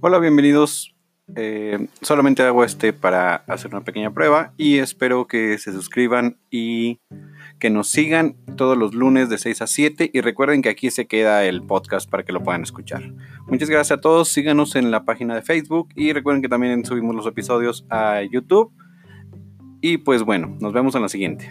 Hola, bienvenidos. Eh, solamente hago este para hacer una pequeña prueba y espero que se suscriban y que nos sigan todos los lunes de 6 a 7 y recuerden que aquí se queda el podcast para que lo puedan escuchar. Muchas gracias a todos, síganos en la página de Facebook y recuerden que también subimos los episodios a YouTube. Y pues bueno, nos vemos en la siguiente.